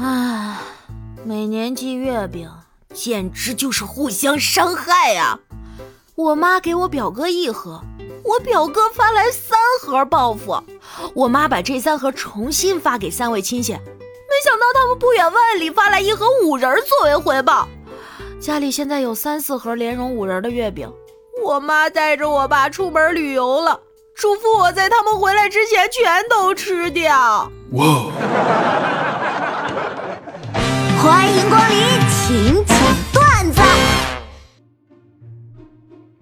唉，每年寄月饼，简直就是互相伤害呀！我妈给我表哥一盒，我表哥发来三盒报复。我妈把这三盒重新发给三位亲戚，没想到他们不远万里发来一盒五仁作为回报。家里现在有三四盒莲蓉五仁的月饼，我妈带着我爸出门旅游了，嘱咐我在他们回来之前全都吃掉。哇！欢迎光临，请讲段子。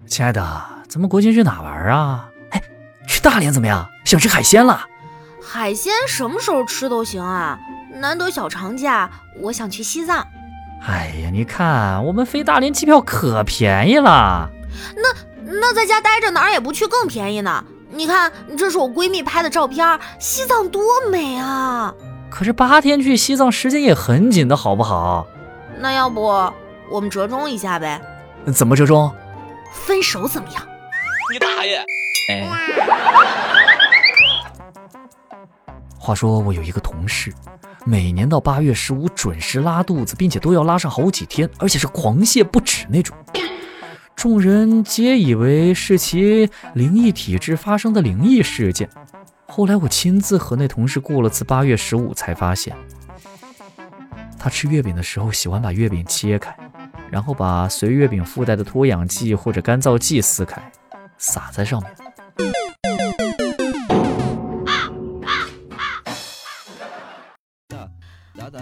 亲爱的，咱们国庆去哪玩啊？哎，去大连怎么样？想吃海鲜了。海鲜什么时候吃都行啊，难得小长假，我想去西藏。哎呀，你看我们飞大连机票可便宜了。那那在家待着哪儿也不去更便宜呢？你看，这是我闺蜜拍的照片，西藏多美啊！可是八天去西藏时间也很紧的，好不好？那要不我们折中一下呗？怎么折中？分手怎么样？你大爷！哎。话说我有一个同事，每年到八月十五准时拉肚子，并且都要拉上好几天，而且是狂泻不止那种。众人皆以为是其灵异体质发生的灵异事件。后来我亲自和那同事过了次八月十五，才发现他吃月饼的时候喜欢把月饼切开，然后把随月饼附带的脱氧剂或者干燥剂撕开，撒在上面。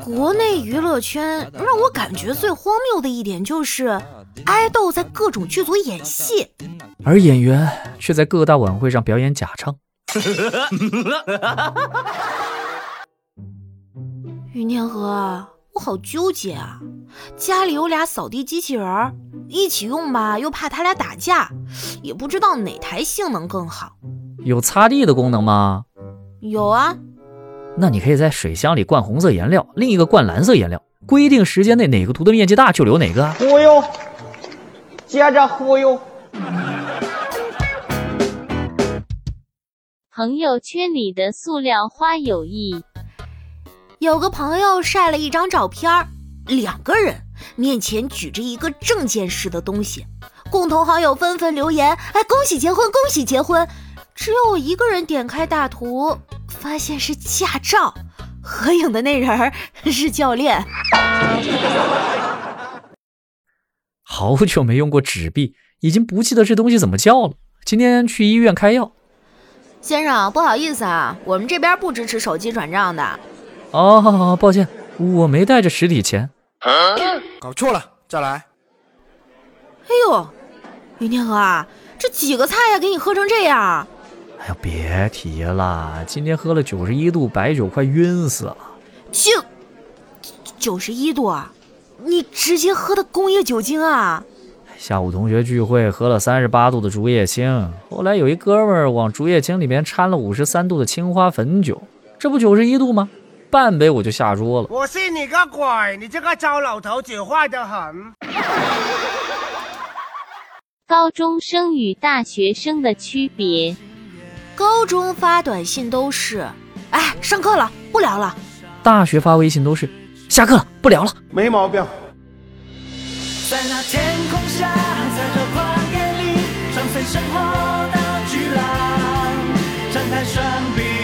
国内娱乐圈让我感觉最荒谬的一点就是，爱豆在各种剧组演戏，而演员却在各大晚会上表演假唱。云天河，我好纠结啊！家里有俩扫地机器人，一起用吧，又怕他俩打架，也不知道哪台性能更好。有擦地的功能吗？有啊。那你可以在水箱里灌红色颜料，另一个灌蓝色颜料，规定时间内哪个涂的面积大就留哪个。忽悠，接着忽悠。朋友圈里的塑料花友谊。有个朋友晒了一张照片，两个人面前举着一个证件式的东西，共同好友纷纷留言：“哎，恭喜结婚，恭喜结婚！”只有我一个人点开大图，发现是驾照，合影的那人是教练。好久没用过纸币，已经不记得这东西怎么叫了。今天去医院开药。先生，不好意思啊，我们这边不支持手机转账的。哦，抱歉，我没带着实体钱。搞错了，再来。哎呦，云天河啊，这几个菜呀，给你喝成这样。哎呀，别提了，今天喝了九十一度白酒，快晕死了。九九十一度啊？你直接喝的工业酒精啊？下午同学聚会喝了三十八度的竹叶青，后来有一哥们儿往竹叶青里面掺了五十三度的青花汾酒，这不九十一度吗？半杯我就下桌了。我信你个鬼！你这个糟老头子坏得很。高中生与大学生的区别：高中发短信都是“哎，上课了，不聊了”，大学发微信都是“下课了，不聊了”，没毛病。在那天空下，在这旷野里，穿飞生活的巨浪，张开双臂。